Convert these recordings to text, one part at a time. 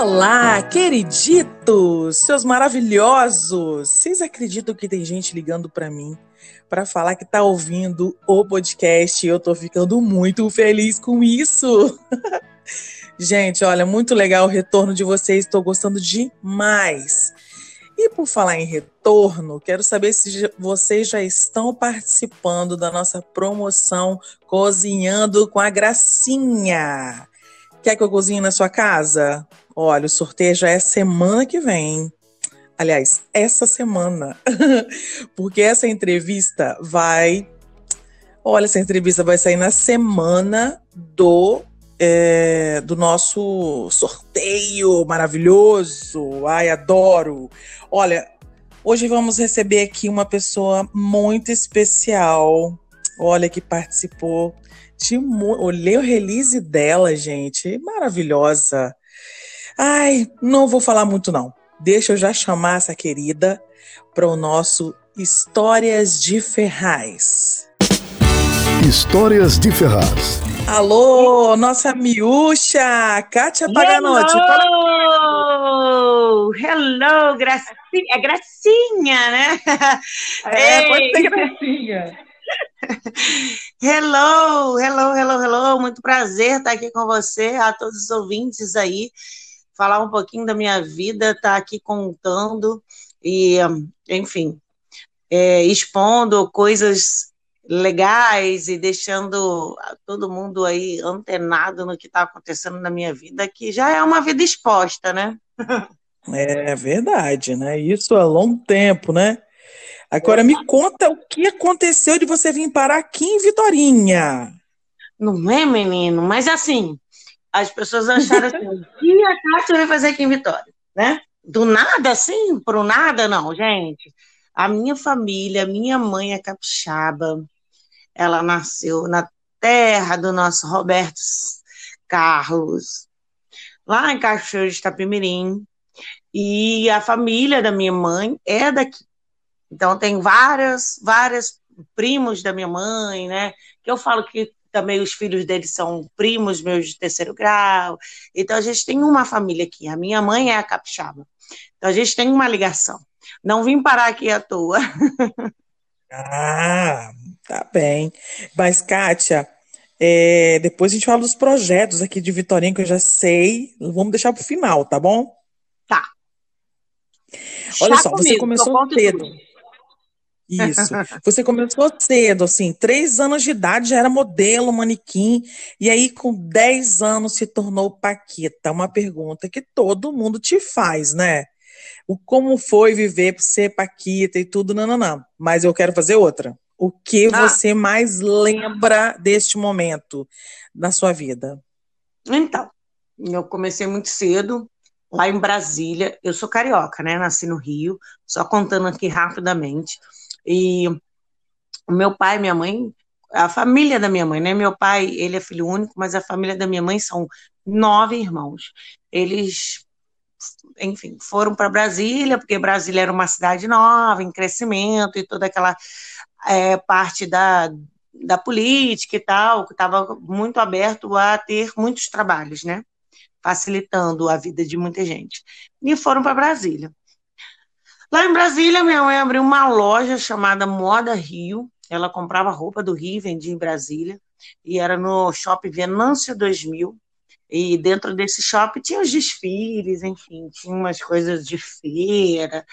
Olá, queriditos, seus maravilhosos. Vocês acreditam que tem gente ligando para mim para falar que tá ouvindo o podcast? Eu tô ficando muito feliz com isso. gente, olha, muito legal o retorno de vocês, estou gostando demais. E por falar em retorno, quero saber se vocês já estão participando da nossa promoção Cozinhando com a Gracinha. Quer que eu cozinhe na sua casa? Olha, o sorteio já é semana que vem. Aliás, essa semana. Porque essa entrevista vai. Olha, essa entrevista vai sair na semana do é, do nosso sorteio maravilhoso. Ai, adoro. Olha, hoje vamos receber aqui uma pessoa muito especial. Olha, que participou de. Olhei o release dela, gente. Maravilhosa. Ai, não vou falar muito, não. Deixa eu já chamar essa querida para o nosso Histórias de Ferraz. Histórias de Ferraz. Alô, nossa miúcha, Kátia Paganotti. Hello! Hello, Gracinha. É Gracinha, né? É, pode ser Gracinha. hello, hello, hello, hello. Muito prazer estar aqui com você, a todos os ouvintes aí. Falar um pouquinho da minha vida, estar aqui contando e, enfim, é, expondo coisas legais e deixando todo mundo aí antenado no que está acontecendo na minha vida, que já é uma vida exposta, né? É verdade, né? Isso há longo tempo, né? Agora me conta o que aconteceu de você vir parar aqui em Vitorinha. Não é, menino? Mas assim, as pessoas acharam assim, o que a Cátia vai fazer aqui em Vitória, né? Do nada, assim, pro nada, não, gente. A minha família, minha mãe é capixaba, ela nasceu na terra do nosso Roberto Carlos, lá em Cachoeiro de Itapemirim, e a família da minha mãe é daqui. Então tem várias, várias primos da minha mãe, né? Que eu falo que também os filhos deles são primos meus de terceiro grau. Então a gente tem uma família aqui. A minha mãe é a capixaba. Então a gente tem uma ligação. Não vim parar aqui à toa. Ah, tá bem. Mas, Kátia, é, depois a gente fala dos projetos aqui de Vitorinha, que eu já sei. Vamos deixar para o final, tá bom? Tá. Olha Chá só, comigo, você começou cedo. Isso. Você começou cedo, assim, três anos de idade já era modelo, manequim, e aí com dez anos se tornou Paquita. Uma pergunta que todo mundo te faz, né? o como foi viver ser Paquita e tudo, não, não, não. Mas eu quero fazer outra. O que ah. você mais lembra deste momento na sua vida? Então, eu comecei muito cedo, lá em Brasília. Eu sou carioca, né? Nasci no Rio, só contando aqui rapidamente. E o meu pai e minha mãe, a família da minha mãe, né? Meu pai, ele é filho único, mas a família da minha mãe são nove irmãos. Eles enfim, foram para Brasília, porque Brasília era uma cidade nova, em crescimento, e toda aquela é, parte da, da política e tal, que estava muito aberto a ter muitos trabalhos, né? Facilitando a vida de muita gente. E foram para Brasília. Lá em Brasília, minha mãe abriu uma loja chamada Moda Rio. Ela comprava roupa do Rio, vendia em Brasília. E era no Shopping Venâncio 2000, e dentro desse shopping tinha os desfiles, enfim, tinha umas coisas de feira.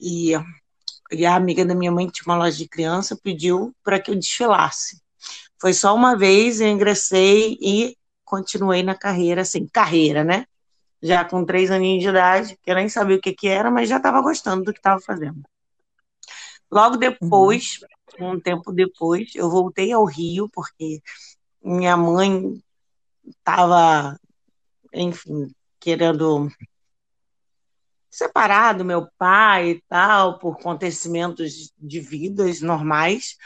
E, e a amiga da minha mãe, que tinha uma loja de criança, pediu para que eu desfilasse. Foi só uma vez, eu ingressei e continuei na carreira, assim, carreira, né? Já com três aninhos de idade, que eu nem sabia o que, que era, mas já estava gostando do que estava fazendo. Logo depois, uhum. um tempo depois, eu voltei ao Rio, porque minha mãe estava, enfim, querendo separado, meu pai e tal, por acontecimentos de vidas normais.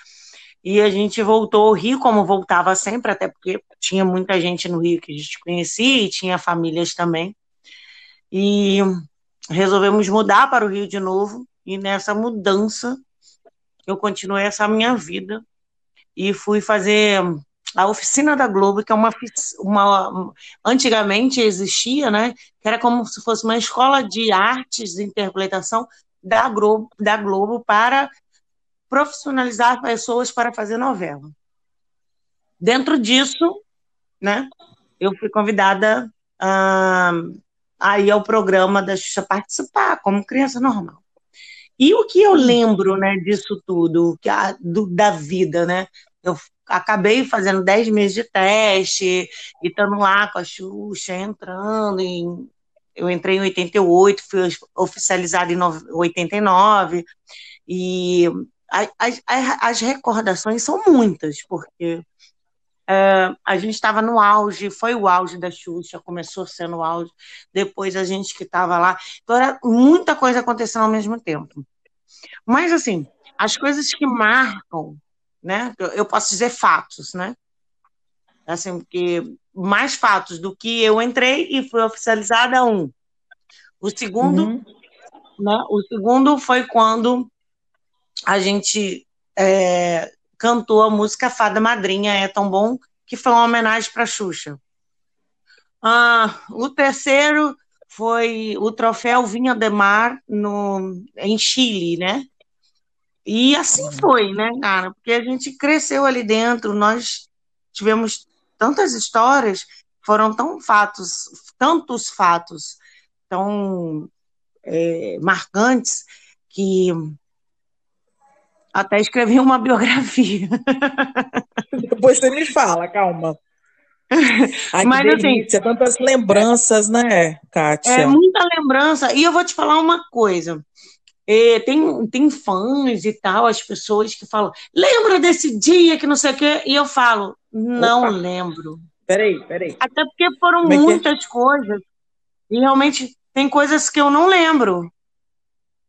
E a gente voltou ao Rio, como voltava sempre, até porque tinha muita gente no Rio que a gente conhecia e tinha famílias também. E resolvemos mudar para o Rio de novo. E nessa mudança, eu continuei essa minha vida e fui fazer a oficina da Globo, que é uma, uma antigamente existia, né? Que era como se fosse uma escola de artes de interpretação da Globo, da Globo para profissionalizar pessoas para fazer novela. Dentro disso, né? Eu fui convidada a ir ao programa da Xuxa participar como criança normal. E o que eu lembro, né, disso tudo, que a, do, da vida, né? Eu acabei fazendo 10 meses de teste, e estando lá com a Xuxa, entrando em. Eu entrei em 88, fui oficializada em 89, e as, as, as recordações são muitas, porque é, a gente estava no auge, foi o auge da Xuxa, começou sendo o auge, depois a gente que estava lá. Então, era muita coisa acontecendo ao mesmo tempo. Mas, assim, as coisas que marcam né? Eu posso dizer fatos, né? Assim, porque mais fatos do que eu entrei e fui oficializada um. O segundo, uhum. né? O segundo foi quando a gente é, cantou a música Fada Madrinha é tão bom que foi uma homenagem para Xuxa. Ah, o terceiro foi o troféu Vinha de Mar no, em Chile, né? E assim foi, né, cara? Porque a gente cresceu ali dentro, nós tivemos tantas histórias, foram tão fatos, tantos fatos tão é, marcantes que até escrevi uma biografia. Depois você me fala, calma. Ai, Mas assim, delícia, assim, tantas lembranças, né, Kátia? É muita lembrança. E eu vou te falar uma coisa. É, tem, tem fãs e tal, as pessoas que falam, lembra desse dia que não sei o quê? E eu falo, não Opa. lembro. Peraí, peraí. Até porque foram é, é muitas é? coisas. E realmente tem coisas que eu não lembro.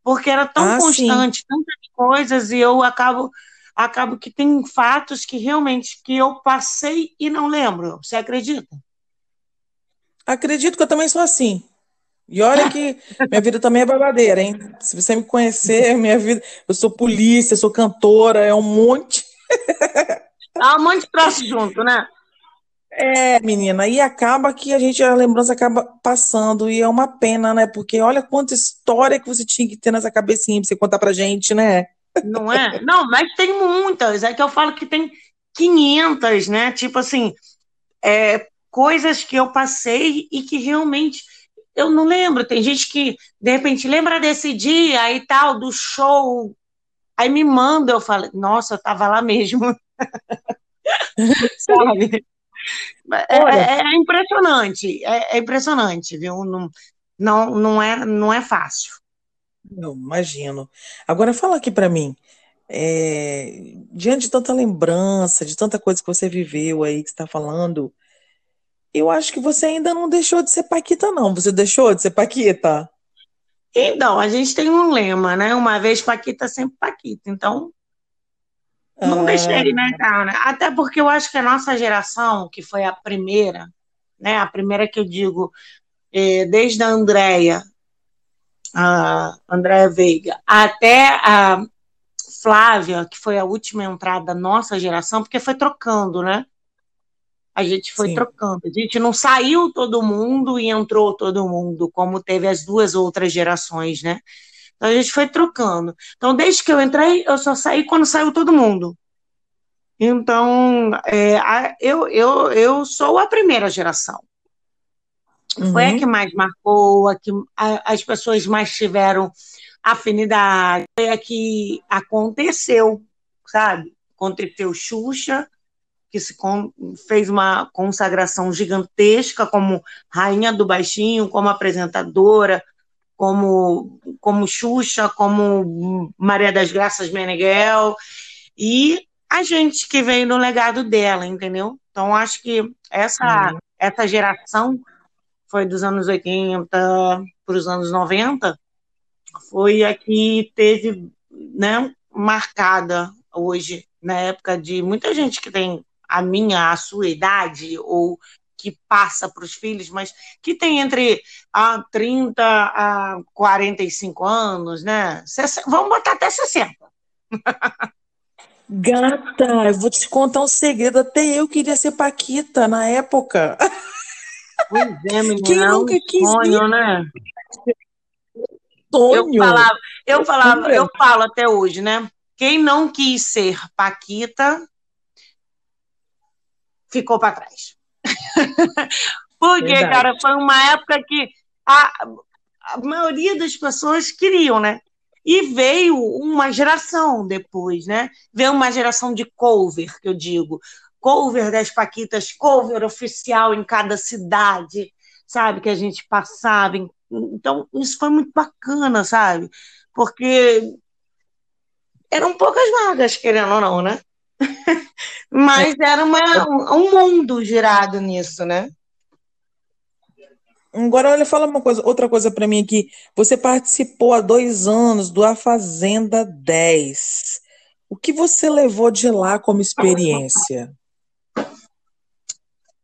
Porque era tão ah, constante, sim. tantas coisas, e eu acabo, acabo que tem fatos que realmente que eu passei e não lembro. Você acredita? Acredito que eu também sou assim. E olha que minha vida também é babadeira, hein? Se você me conhecer, minha vida. Eu sou polícia, sou cantora, é um monte. Há um monte de troço junto, né? É, menina, e acaba que a gente, a lembrança acaba passando, e é uma pena, né? Porque olha quanta história que você tinha que ter nessa cabecinha pra você contar pra gente, né? Não é? Não, mas tem muitas. É que eu falo que tem 500, né? Tipo assim, é, coisas que eu passei e que realmente eu não lembro. Tem gente que, de repente, lembra desse dia e tal, do show. Aí me manda, eu falo, nossa, eu tava lá mesmo. Sabe? É, é, é, impressionante, é, é, impressionante, viu? Não, não, não, é, não é fácil. Não, imagino. Agora fala aqui para mim, é, diante de tanta lembrança, de tanta coisa que você viveu aí, que está falando, eu acho que você ainda não deixou de ser Paquita, não. Você deixou de ser Paquita? Então, a gente tem um lema, né? Uma vez Paquita, sempre Paquita. Então, não ah. deixei, né, cara? Até porque eu acho que a nossa geração, que foi a primeira, né? A primeira que eu digo, é, desde a Andréia, a Andréia Veiga, até a Flávia, que foi a última entrada da nossa geração, porque foi trocando, né? a gente foi Sim. trocando. A gente não saiu todo mundo e entrou todo mundo, como teve as duas outras gerações, né? Então a gente foi trocando. Então, desde que eu entrei, eu só saí quando saiu todo mundo. Então, é, a, eu, eu, eu sou a primeira geração. Uhum. Foi a uhum. que mais marcou, a que a, as pessoas mais tiveram afinidade, foi a que aconteceu, sabe? Aconteceu Xuxa, que se fez uma consagração gigantesca como rainha do baixinho, como apresentadora, como como Xuxa, como Maria das Graças Meneghel e a gente que veio no legado dela, entendeu? Então acho que essa uhum. essa geração foi dos anos 80 para os anos 90, foi a que teve, né, marcada hoje, na época de muita gente que tem a minha, a sua idade, ou que passa para os filhos, mas que tem entre a 30 a 45 anos, né? Vamos botar até 60. Gata, eu vou te contar um segredo. Até eu queria ser Paquita na época. Pois é, menina. Quem é nunca quis sonho, né? Sonho. Eu falava, eu falava, eu falo até hoje, né? Quem não quis ser Paquita ficou para trás. Porque, Verdade. cara, foi uma época que a, a maioria das pessoas queriam, né? E veio uma geração depois, né? Veio uma geração de cover, que eu digo. Cover das Paquitas, cover oficial em cada cidade, sabe? Que a gente passava. Então, isso foi muito bacana, sabe? Porque eram poucas vagas, querendo ou não, né? Mas era uma, um mundo girado nisso, né? Agora, olha, fala uma coisa, outra coisa para mim aqui. Você participou há dois anos do A Fazenda 10. O que você levou de lá como experiência?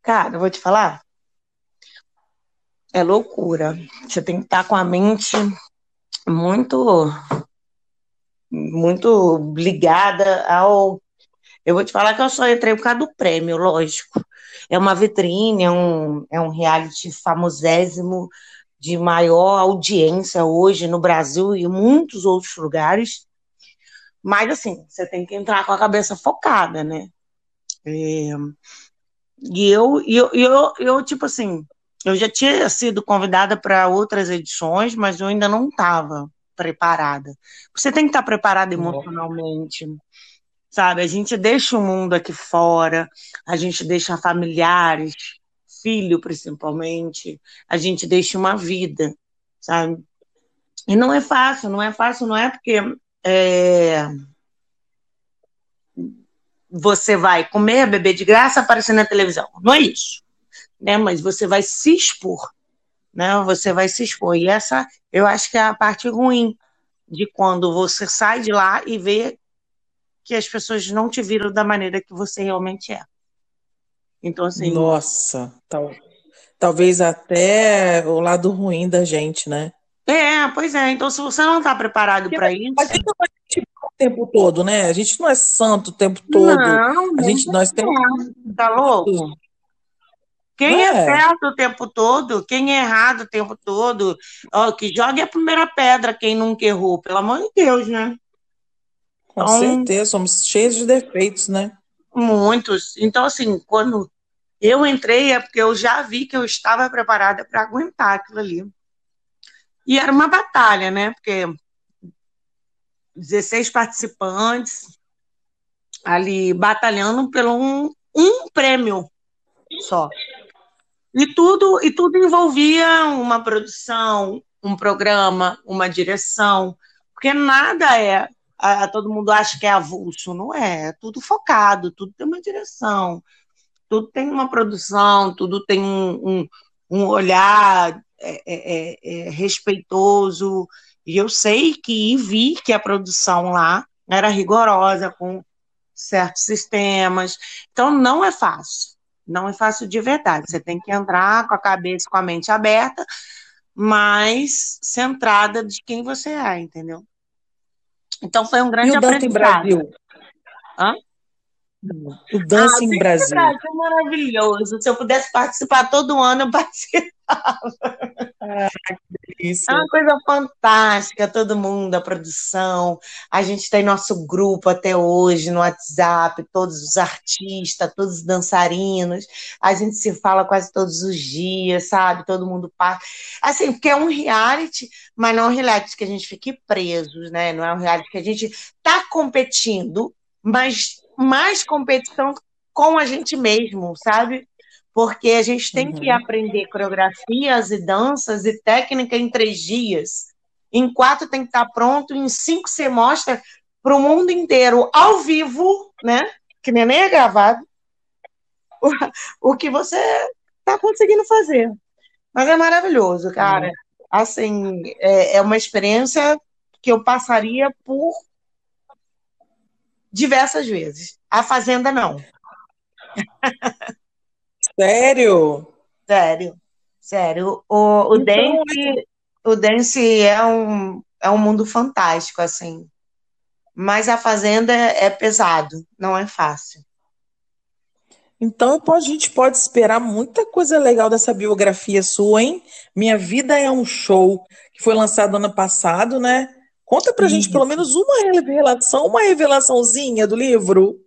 Cara, eu vou te falar. É loucura. Você tem que estar com a mente muito, muito ligada ao eu vou te falar que eu só entrei por causa do prêmio, lógico. É uma vitrine, é um, é um reality famosésimo, de maior audiência hoje no Brasil e em muitos outros lugares. Mas, assim, você tem que entrar com a cabeça focada, né? É... E eu, eu, eu, eu, tipo assim, eu já tinha sido convidada para outras edições, mas eu ainda não estava preparada. Você tem que estar preparada emocionalmente sabe? A gente deixa o mundo aqui fora, a gente deixa familiares, filho principalmente, a gente deixa uma vida, sabe? E não é fácil, não é fácil, não é porque é, você vai comer, beber de graça, aparecer na televisão. Não é isso, né? Mas você vai se expor, né? Você vai se expor. E essa, eu acho que é a parte ruim de quando você sai de lá e vê que as pessoas não te viram da maneira que você realmente é. Então, assim. Nossa, tal, talvez até o lado ruim da gente, né? É, pois é. Então, se você não está preparado para isso. A gente não é o tempo todo, né? A gente não é santo o tempo todo. Não, a gente, nós temos. Tá louco? Quem é. é. certo o tempo todo, quem é errado o tempo todo, ó, que jogue a primeira pedra, quem nunca errou, pelo amor de Deus, né? Com então, certeza, somos cheios de defeitos, né? Muitos. Então, assim, quando eu entrei é porque eu já vi que eu estava preparada para aguentar aquilo ali. E era uma batalha, né? Porque 16 participantes ali batalhando pelo um, um prêmio só. E tudo, e tudo envolvia uma produção, um programa, uma direção, porque nada é a, todo mundo acha que é avulso. Não é, é tudo focado, tudo tem uma direção, tudo tem uma produção, tudo tem um, um, um olhar é, é, é, é respeitoso. E eu sei que vi que a produção lá era rigorosa, com certos sistemas. Então, não é fácil. Não é fácil de verdade. Você tem que entrar com a cabeça, com a mente aberta, mas centrada de quem você é, entendeu? Então foi um grande e o aprendizado. Brasil? Hã? O Dancing ah, Brasil. Brasil maravilhoso. Se eu pudesse participar todo ano, eu participava. Ah, é uma coisa fantástica, todo mundo, a produção. A gente tem nosso grupo até hoje no WhatsApp, todos os artistas, todos os dançarinos. A gente se fala quase todos os dias, sabe? Todo mundo passa. Assim, porque é um reality, mas não é um reality que a gente fique presos, né? Não é um reality que a gente tá competindo, mas mais competição com a gente mesmo, sabe? Porque a gente tem uhum. que aprender coreografias e danças e técnica em três dias. Em quatro tem que estar pronto, em cinco você mostra para o mundo inteiro, ao vivo, né? Que nem é gravado, o, o que você está conseguindo fazer. Mas é maravilhoso, cara. Uhum. assim, é, é uma experiência que eu passaria por diversas vezes. A Fazenda, não. Sério? Sério, sério. O, o, Então, Dance, o Dance é um, é um mundo fantástico, assim. Mas a Fazenda é pesado, não é fácil. Então a gente pode esperar muita coisa legal dessa biografia sua, hein? Minha Vida é um Show, que foi lançado ano passado, né? Conta pra gente pelo menos uma revelação, uma revelaçãozinha do livro.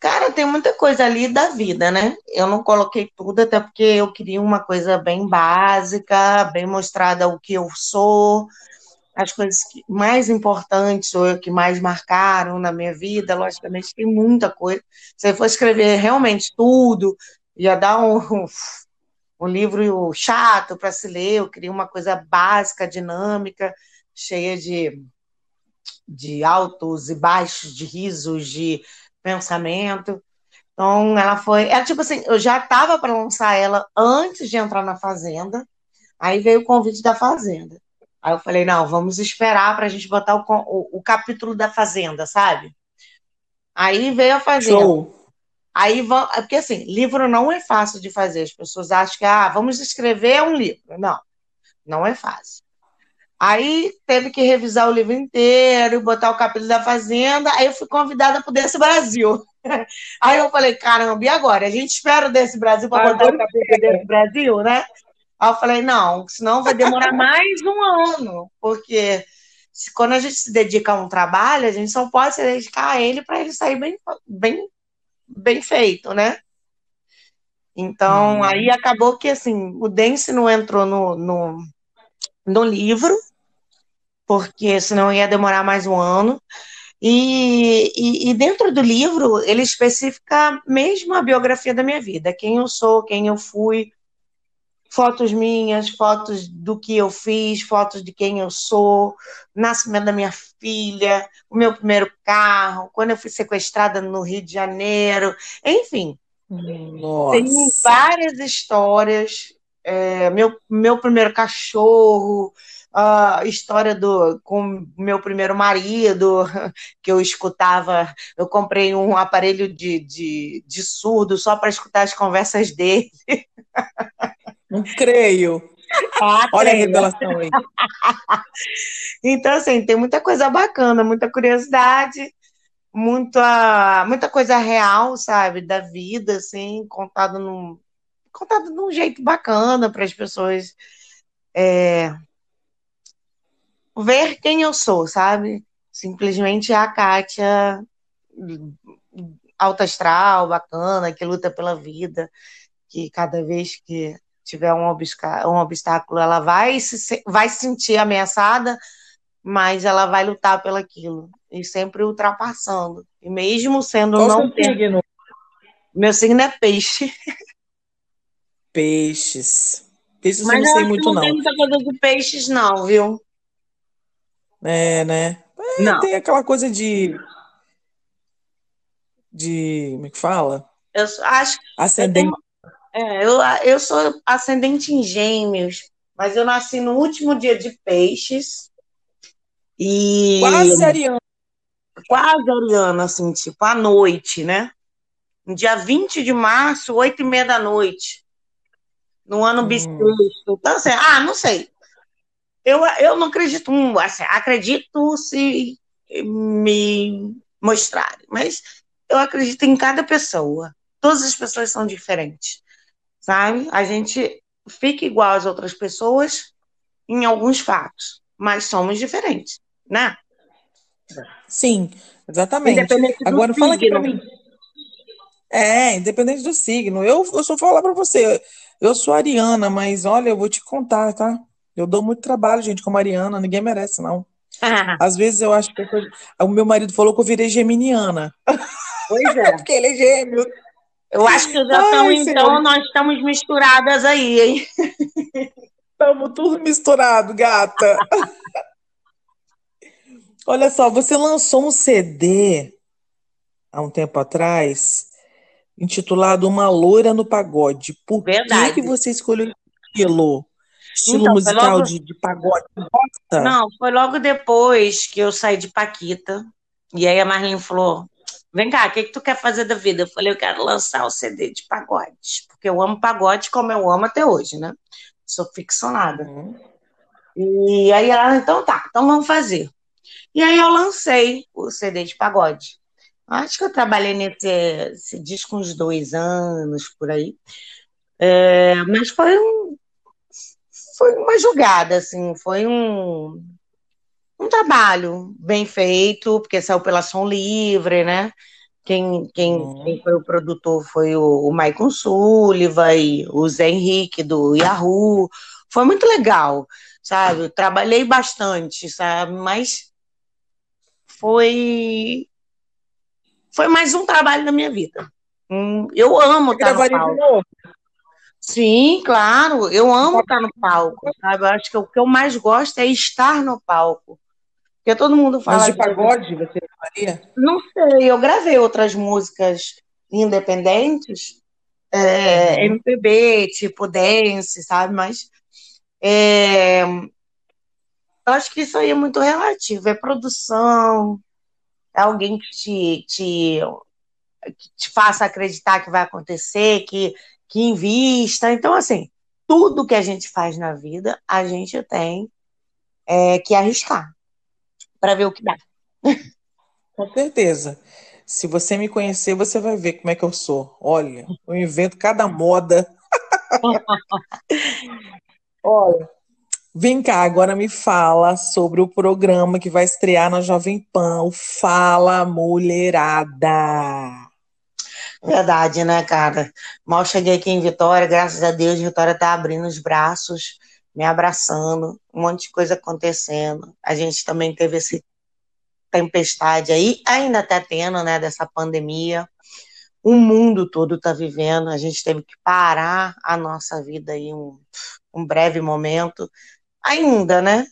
Cara, tem muita coisa ali da vida, né? Eu não coloquei tudo, até porque eu queria uma coisa bem básica, bem mostrada o que eu sou, as coisas mais importantes ou que mais marcaram na minha vida. Logicamente, tem muita coisa. Se eu for escrever realmente tudo, ia dar um, um livro chato para se ler. Eu queria uma coisa básica, dinâmica, cheia de, de altos e baixos, de risos, de pensamento. Então, ela foi. Ela, tipo assim, eu já estava para lançar ela antes de entrar na Fazenda. Aí veio o convite da Fazenda. Aí eu falei, não, vamos esperar para a gente botar o, o, o capítulo da Fazenda, sabe? Aí veio a Fazenda. Show. Aí vão, é porque assim, livro não é fácil de fazer. As pessoas acham que, ah, vamos escrever um livro. Não, não é fácil. Aí teve que revisar o livro inteiro, botar o capítulo da Fazenda. Aí eu fui convidada para o Desse Brasil. Aí eu falei, caramba, e agora? A gente espera o Desse Brasil para botar o capítulo Desse Brasil, né? Aí eu falei, não, senão vai demorar mais um ano, porque se- quando a gente se dedica a um trabalho, a gente só pode se dedicar a ele para ele sair bem, bem, bem feito, né? Então, Hum. aí acabou que assim, o Dance não entrou no, no, no livro, porque senão ia demorar mais um ano. E, e, e dentro do livro, ele especifica mesmo a biografia da minha vida, quem eu sou, quem eu fui, fotos minhas, fotos do que eu fiz, fotos de quem eu sou, nascimento da minha filha, o meu primeiro carro, quando eu fui sequestrada no Rio de Janeiro, enfim, tem Nossa. várias histórias. É, meu, meu primeiro cachorro, a história do com meu primeiro marido, que eu escutava, eu comprei um aparelho de, de, de surdo só para escutar as conversas dele. Não creio. Ah, Olha a revelação aí. Então, assim, tem muita coisa bacana, muita curiosidade, muita, muita coisa real, sabe, da vida, assim, contado num, contado de um jeito bacana para as pessoas é, ver quem eu sou, sabe? Simplesmente a Kátia alta astral, bacana, que luta pela vida, que cada vez que tiver um, um obstáculo, ela vai se, vai se sentir ameaçada, mas ela vai lutar pelaquilo. E sempre ultrapassando. E mesmo sendo Qual não seu signo? Meu signo é peixe. Peixes. Peixes eu Mas não eu sei acho que muito, não tem não. muita coisa de peixes, não, viu? É, né? É, Não. tem aquela coisa de. De. Como é que fala? Eu acho eu Ascendente. tenho, é, eu, eu sou ascendente em gêmeos, mas eu nasci no último dia de peixes e Quase ariano. quase ariana, assim, tipo, à noite, né? No dia 20 de março, 8 e meia da noite, no ano Hum. bissexto. Então, assim, ah, não sei. Eu, eu não acredito, hum, assim, acredito se me mostrarem, mas eu acredito em cada pessoa. Todas as pessoas são diferentes, sabe? A gente fica igual às outras pessoas em alguns fatos, mas somos diferentes, né? Sim, exatamente. Independente do Agora fala aqui pra signo. mim. É, independente do signo. Eu, eu só falar pra você. Eu sou ariana, mas olha, eu vou te contar, tá? Eu dou muito trabalho, gente, como ariana. Ninguém merece, não. Às vezes eu acho que eu sou- o meu marido falou que eu virei geminiana. Pois é. Porque ele é gêmeo. Eu acho que já estamos, então, nós estamos misturadas aí, hein? Estamos tudo misturado, gata. Olha só, você lançou um CD há um tempo atrás, intitulado Uma Loira no Pagode. Por que Verdade. que você escolheu aquilo? estilo então, musical logo... de, de pagode? Nossa. Não, foi logo depois que eu saí de Paquita. E aí a Marlene falou: Vem cá, o que, que tu quer fazer da vida? Eu falei: Eu quero lançar o CD de pagode. Porque eu amo pagode como eu amo até hoje, né? Sou ficcionada. Uhum. E aí ela, então tá, então vamos fazer. E aí eu lancei o CD de pagode. Acho que eu trabalhei nesse disco uns dois anos, por aí. É, mas foi um, foi uma jogada, assim, foi um, um trabalho bem feito, porque saiu pela Som Livre, né? Quem, quem, uhum. quem foi o produtor foi o, o Maicon Sullivan e o Zé Henrique do Yahoo. Foi muito legal, sabe? trabalhei bastante, sabe? Mas foi foi mais um trabalho da minha vida. Hum, eu amo estar no palco. Sim, claro, eu amo estar no palco, sabe? Eu acho que o que eu mais gosto é estar no palco. Porque todo mundo fala. Mas de pagode você faria? Não sei, eu gravei outras músicas independentes, é, uhum. MPB, tipo dance, sabe? Mas é, eu acho que isso aí é muito relativo, é produção, alguém que te, te, que te faça acreditar que vai acontecer, que, que invista. Então, assim, tudo que a gente faz na vida, a gente tem é, que arriscar para ver o que dá. Com certeza. Se você me conhecer, você vai ver como é que eu sou. Olha, eu invento cada moda. Olha, Vem cá, agora me fala sobre o programa que vai estrear na Jovem Pan, o Fala Mulherada. Verdade, né, cara? Mal cheguei aqui em Vitória, graças a Deus, Vitória tá abrindo os braços, me abraçando, um monte de coisa acontecendo. A gente também teve esse tempestade aí, ainda tá tendo, né, dessa pandemia. O mundo todo tá vivendo, a gente teve que parar a nossa vida aí um, um breve momento ainda, né?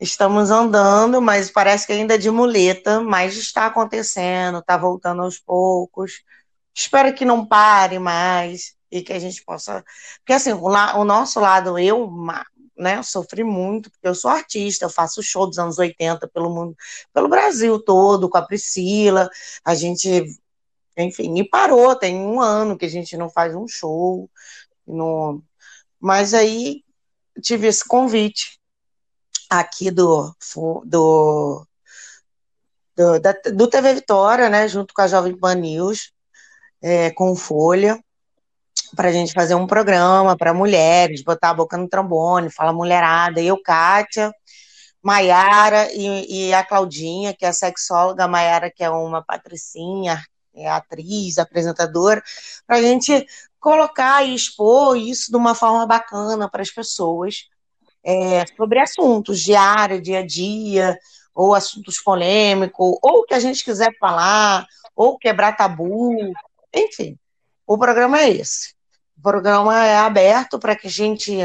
Estamos andando, mas parece que ainda é de muleta, mas está acontecendo, está voltando aos poucos. Espero que não pare mais e que a gente possa. Porque, assim, o, o nosso lado, eu, né, sofri muito, porque eu sou artista, eu faço show dos anos 80 pelo mundo, pelo Brasil todo, com a Priscila. A gente, enfim, e parou, tem um ano que a gente não faz um show. No... Mas aí tive esse convite aqui do, do, do, da, do TV Vitória, né, junto com a Jovem Pan News, é, com Folha, para a gente fazer um programa para mulheres, botar a boca no trombone, falar mulherada. Eu, Kátia, Maiara e, e, a Claudinha, que é sexóloga, a Maiara, que é uma patricinha, é atriz, apresentadora, para a gente colocar e expor isso de uma forma bacana para as pessoas é, sobre assuntos diário, dia a dia, ou assuntos polêmicos, ou o que a gente quiser falar, ou quebrar tabu, enfim. O programa é esse. O programa é aberto para que a gente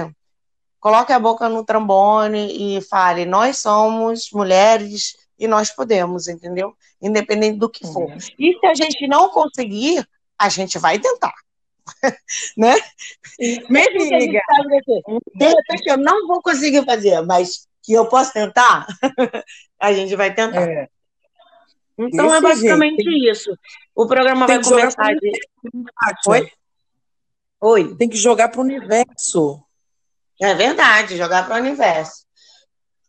coloque a boca no trombone e fale: nós somos mulheres e nós podemos, entendeu? Independente do que for. Uhum. E se a gente não conseguir, a gente vai tentar. né? Mesmo que a gente sabe assim, de repente eu não vou conseguir fazer, mas que eu posso tentar, a gente vai tentar. É. Então é basicamente jeito. isso. O programa Tem vai começar de... Oi? Oi. Tem que jogar para o universo. É verdade, jogar para o universo.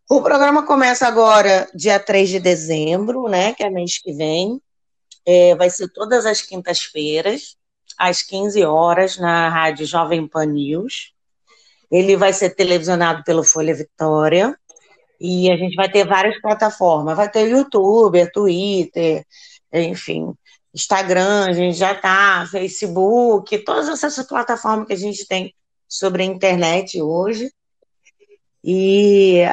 O programa começa agora, dia 3 de dezembro, né? Que é mês que vem. É, vai ser todas as quintas-feiras às 15 horas na rádio Jovem Pan News. Ele vai ser televisionado pelo Folha Vitória e a gente vai ter várias plataformas. Vai ter YouTube, Twitter, enfim, Instagram, a gente já tá, Facebook, todas essas plataformas que a gente tem sobre a internet hoje. E,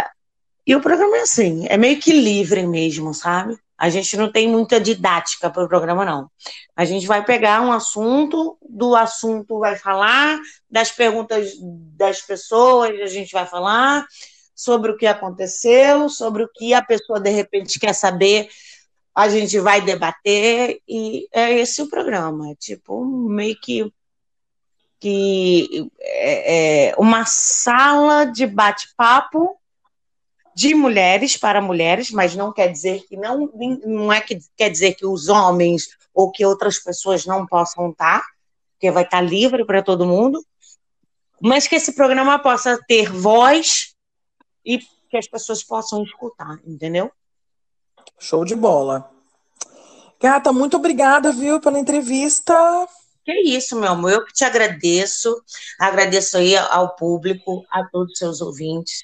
e o programa é assim, é meio que livre mesmo, sabe? A gente não tem muita didática para o programa, não. A gente vai pegar um assunto, do assunto vai falar, das perguntas das pessoas a gente vai falar, sobre o que aconteceu, sobre o que a pessoa de repente quer saber, a gente vai debater, e é esse o programa. É tipo, meio que que é, é uma sala de bate-papo de mulheres para mulheres, mas não quer dizer que não, não é que quer dizer que os homens ou que outras pessoas não possam estar, porque vai estar livre para todo mundo, mas que esse programa possa ter voz e que as pessoas possam escutar, entendeu? Show de bola. Gata, muito obrigada, viu, pela entrevista. Que isso, meu amor. Eu que te agradeço. Agradeço aí ao público, a todos os seus ouvintes,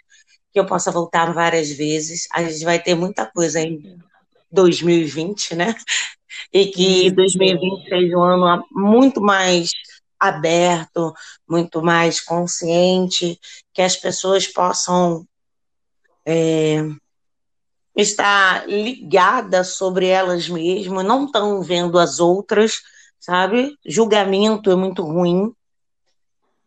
que eu possa voltar várias vezes. A gente vai ter muita coisa em 2020, né? E que 2020 seja um ano muito mais aberto, muito mais consciente, que as pessoas possam é, estar ligadas sobre elas mesmas, não estão vendo as outras, sabe? Julgamento é muito ruim.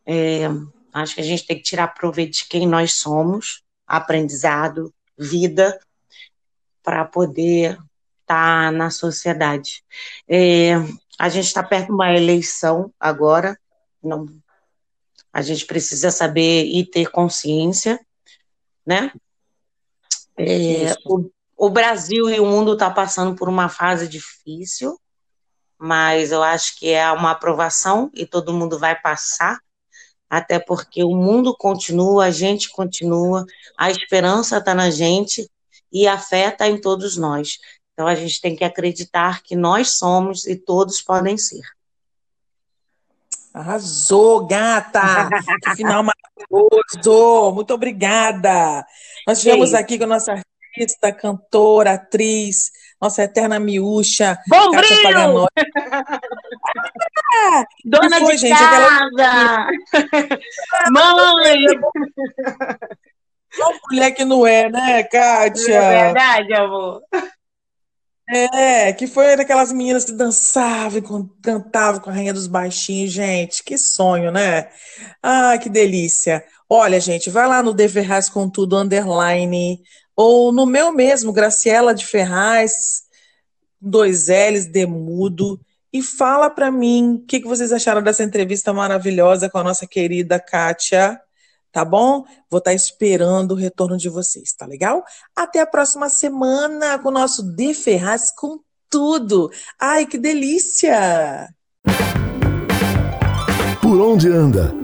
É, acho que a gente tem que tirar proveito de quem nós somos, aprendizado, vida, para poder estar tá na sociedade. É, a gente está perto de uma eleição agora, não, a gente precisa saber e ter consciência, né? É, o, o Brasil e o mundo está passando por uma fase difícil, mas eu acho que é uma aprovação e todo mundo vai passar, até porque o mundo continua, a gente continua, a esperança está na gente e a fé está em todos nós. Então a gente tem que acreditar que nós somos e todos podem ser. Arrasou, gata! que final maravilhoso! Muito obrigada! Nós estivemos aqui com a nossa artista, cantora, atriz, nossa eterna miúcha, Kátia Dona foi, de gente, casa! Aquela... Mãe! Uma mulher que não é, né, Kátia? É verdade, amor. É, que foi daquelas meninas que dançavam e cantavam com a Rainha dos Baixinhos, gente, que sonho, né? Ah, que delícia. Olha, gente, vai lá no De Ferraz com tudo, underline, ou no meu mesmo, Graciela de Ferraz, dois L's, Demudo, e fala para mim o que, que vocês acharam dessa entrevista maravilhosa com a nossa querida Kátia tá bom? Vou estar tá esperando o retorno de vocês, tá legal? Até a próxima semana com o nosso De Ferraz com tudo. Ai, que delícia! Por onde anda?